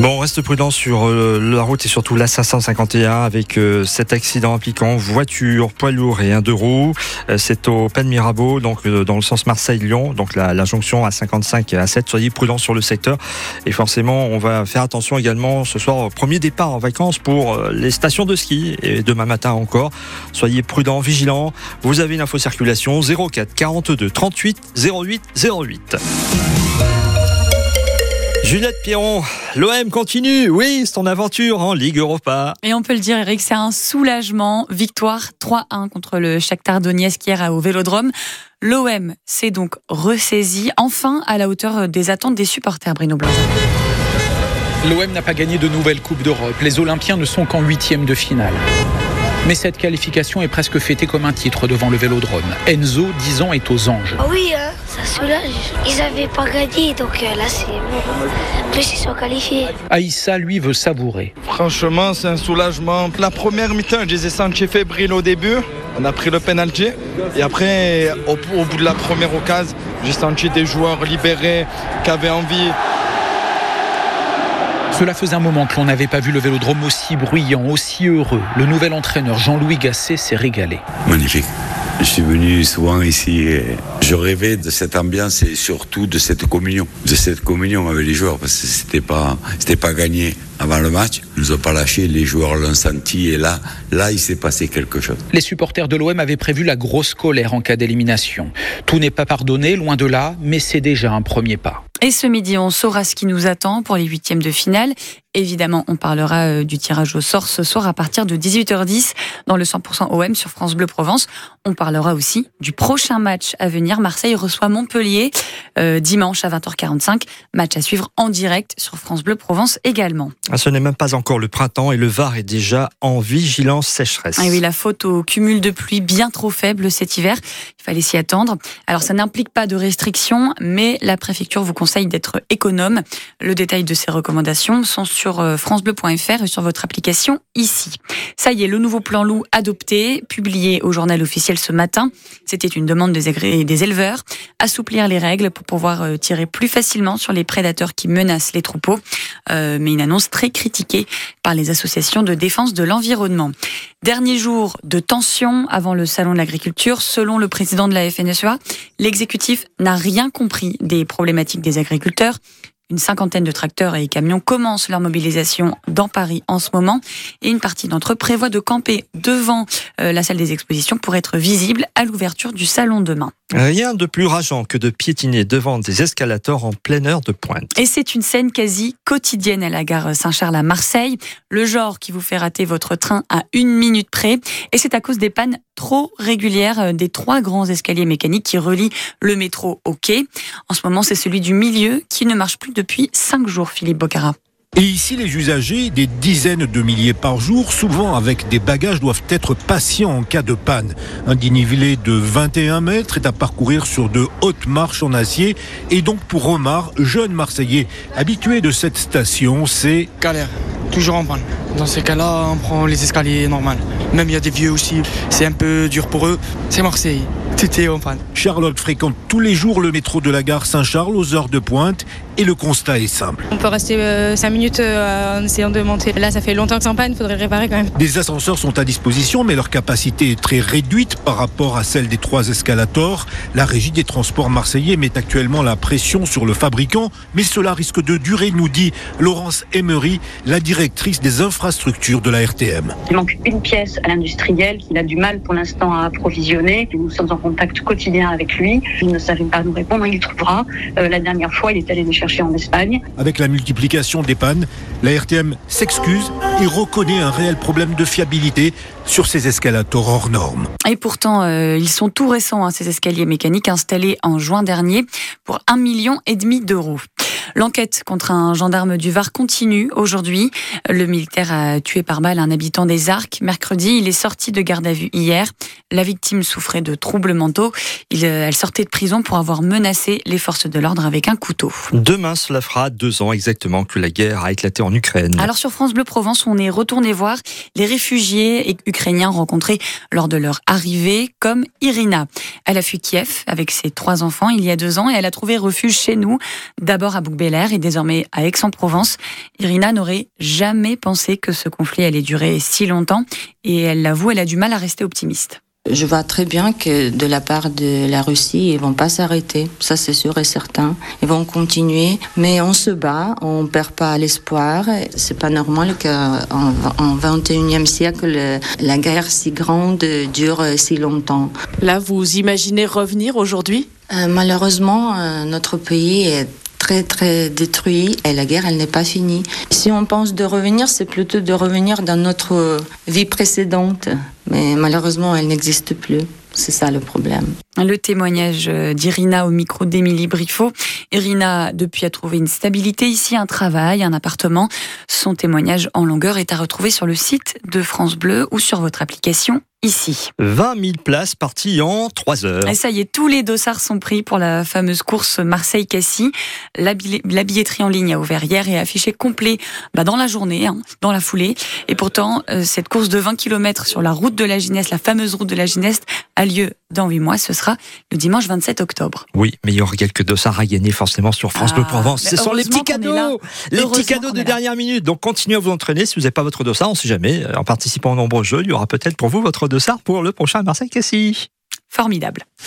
Bon, on reste prudent sur euh, la route et surtout la 551 avec euh, cet accident impliquant voiture, poids lourd et un deux roues. Euh, c'est au Pen Mirabeau, donc dans le sens Marseille-Lyon, donc la, la, jonction à 55 et à 7. Soyez prudents sur le secteur et forcément, on va faire attention également ce soir au premier départ en vacances pour les stations de ski et demain matin encore. Soyez prudents, vigilants. Vous avez une info circulation 04 42 38 08 08. Juliette Pierron, l'OM continue, oui, c'est ton aventure en Ligue Europa. Et on peut le dire, Eric, c'est un soulagement. Victoire 3-1 contre le Shakhtar Donetsk hier au Vélodrome. L'OM s'est donc ressaisi, enfin à la hauteur des attentes des supporters, Bruno Blanc. L'OM n'a pas gagné de nouvelle Coupe d'Europe. Les Olympiens ne sont qu'en huitième de finale. Mais cette qualification est presque fêtée comme un titre devant le Vélodrome. Enzo, 10 ans, est aux anges. Ah oui, hein, ça soulage. Ils n'avaient pas gagné, donc euh, là c'est bon. plus, ils sont qualifiés. Aïssa, lui, veut savourer. Franchement, c'est un soulagement. La première mi-temps, je les ai sentis fébriles au début. On a pris le penalty. Et après, au, au bout de la première occasion, j'ai senti des joueurs libérés qui avaient envie. Cela faisait un moment que l'on n'avait pas vu le vélodrome aussi bruyant, aussi heureux. Le nouvel entraîneur Jean-Louis Gasset s'est régalé. Magnifique. Je suis venu souvent ici et je rêvais de cette ambiance et surtout de cette communion, de cette communion avec les joueurs parce que c'était pas, c'était pas gagné avant le match. Ils nous ont pas lâché, les joueurs l'ont senti et là, là, il s'est passé quelque chose. Les supporters de l'OM avaient prévu la grosse colère en cas d'élimination. Tout n'est pas pardonné, loin de là, mais c'est déjà un premier pas. Et ce midi, on saura ce qui nous attend pour les huitièmes de finale. Évidemment, on parlera euh, du tirage au sort ce soir à partir de 18h10 dans le 100% OM sur France Bleu Provence. On parlera aussi du prochain match à venir. Marseille reçoit Montpellier euh, dimanche à 20h45. Match à suivre en direct sur France Bleu Provence également. Ah, ce n'est même pas encore le printemps et le Var est déjà en vigilance sécheresse. Ah oui, la faute au cumul de pluie bien trop faible cet hiver. Fallait s'y attendre. Alors ça n'implique pas de restrictions, mais la préfecture vous conseille d'être économe. Le détail de ces recommandations sont sur euh, francebleu.fr et sur votre application ici. Ça y est, le nouveau plan loup adopté, publié au journal officiel ce matin. C'était une demande des, des éleveurs. Assouplir les règles pour pouvoir euh, tirer plus facilement sur les prédateurs qui menacent les troupeaux. Euh, mais une annonce très critiquée par les associations de défense de l'environnement. Dernier jour de tension avant le salon de l'agriculture. Selon le président de la FNSEA, l'exécutif n'a rien compris des problématiques des agriculteurs. Une cinquantaine de tracteurs et camions commencent leur mobilisation dans Paris en ce moment et une partie d'entre eux prévoit de camper devant euh, la salle des expositions pour être visible à l'ouverture du salon demain. Rien de plus rageant que de piétiner devant des escalators en pleine heure de pointe. Et c'est une scène quasi quotidienne à la gare Saint-Charles à Marseille, le genre qui vous fait rater votre train à une minute près. Et c'est à cause des pannes trop régulières euh, des trois grands escaliers mécaniques qui relient le métro au quai. En ce moment, c'est celui du milieu qui ne marche plus depuis cinq jours, Philippe Bocara. Et ici, les usagers, des dizaines de milliers par jour, souvent avec des bagages, doivent être patients en cas de panne. Un dénivelé de 21 mètres est à parcourir sur de hautes marches en acier. Et donc pour Omar, jeune Marseillais, habitué de cette station, c'est... Galère, toujours en panne. Dans ces cas-là, on prend les escaliers normales. Même il y a des vieux aussi, c'est un peu dur pour eux. C'est Marseille. Tout en panne. Charlotte fréquente tous les jours le métro de la gare Saint-Charles aux heures de pointe et le constat est simple. On peut rester 5 euh, minutes euh, en essayant de monter. Là, ça fait longtemps que c'est en panne, il faudrait réparer quand même. Des ascenseurs sont à disposition, mais leur capacité est très réduite par rapport à celle des trois escalators. La régie des transports marseillais met actuellement la pression sur le fabricant, mais cela risque de durer, nous dit Laurence Emery, la directrice des infrastructures de la RTM. Il manque une pièce à l'industriel qu'il a du mal pour l'instant à approvisionner. Nous sommes en contact quotidien avec lui. Il ne savait pas nous répondre, il trouvera. Euh, la dernière fois, il est allé nous chercher en Espagne. Avec la multiplication des pannes, la RTM s'excuse et reconnaît un réel problème de fiabilité sur ces escalators hors normes. Et pourtant, euh, ils sont tout récents, hein, ces escaliers mécaniques installés en juin dernier pour un million et demi d'euros. L'enquête contre un gendarme du Var continue aujourd'hui. Le militaire a tué par balle un habitant des Arcs. Mercredi, il est sorti de garde à vue hier. La victime souffrait de troubles mentaux. Euh, elle sortait de prison pour avoir menacé les forces de l'ordre avec un couteau. Demain, cela fera deux ans exactement que la guerre a éclaté en Ukraine. Alors sur France Bleu Provence, on est retourné voir les réfugiés ukrainiens rencontrés lors de leur arrivée, comme Irina. Elle a fui Kiev avec ses trois enfants il y a deux ans et elle a trouvé refuge chez nous, d'abord à bouc et désormais à Aix-en-Provence. Irina n'aurait jamais pensé que ce conflit allait durer si longtemps et elle l'avoue, elle a du mal à rester optimiste. Je vois très bien que de la part de la Russie, ils vont pas s'arrêter. Ça, c'est sûr et certain. Ils vont continuer. Mais on se bat, on perd pas l'espoir. C'est pas normal qu'en en 21e siècle, la guerre si grande dure si longtemps. Là, vous imaginez revenir aujourd'hui? Euh, malheureusement, euh, notre pays est très très détruit et la guerre elle n'est pas finie. Si on pense de revenir, c'est plutôt de revenir dans notre vie précédente, mais malheureusement elle n'existe plus. C'est ça le problème. Le témoignage d'Irina au micro d'Émilie Briffaut. Irina, depuis, a trouvé une stabilité ici, un travail, un appartement. Son témoignage en longueur est à retrouver sur le site de France Bleu ou sur votre application ici. 20 000 places parties en 3 heures. Et ça y est, tous les dossards sont pris pour la fameuse course Marseille-Cassis. La, billetterie en ligne a ouvert hier et a affiché complet bah, dans la journée, hein, dans la foulée. Et pourtant, euh, cette course de 20 km sur la route de la Gineste, la fameuse route de la Gineste, a lieu dans 8 mois. Ce sera le dimanche 27 octobre. Oui, mais il y aura quelques dossards à gagner forcément sur France Bleu ah, Provence. Ce sont les petits cadeaux, les petits cadeaux de dernière minute. Donc continuez à vous entraîner. Si vous n'avez pas votre dossard, on ne sait jamais. En participant aux nombreux jeux, il y aura peut-être pour vous votre dossard pour le prochain Marseille-Cassis. Formidable.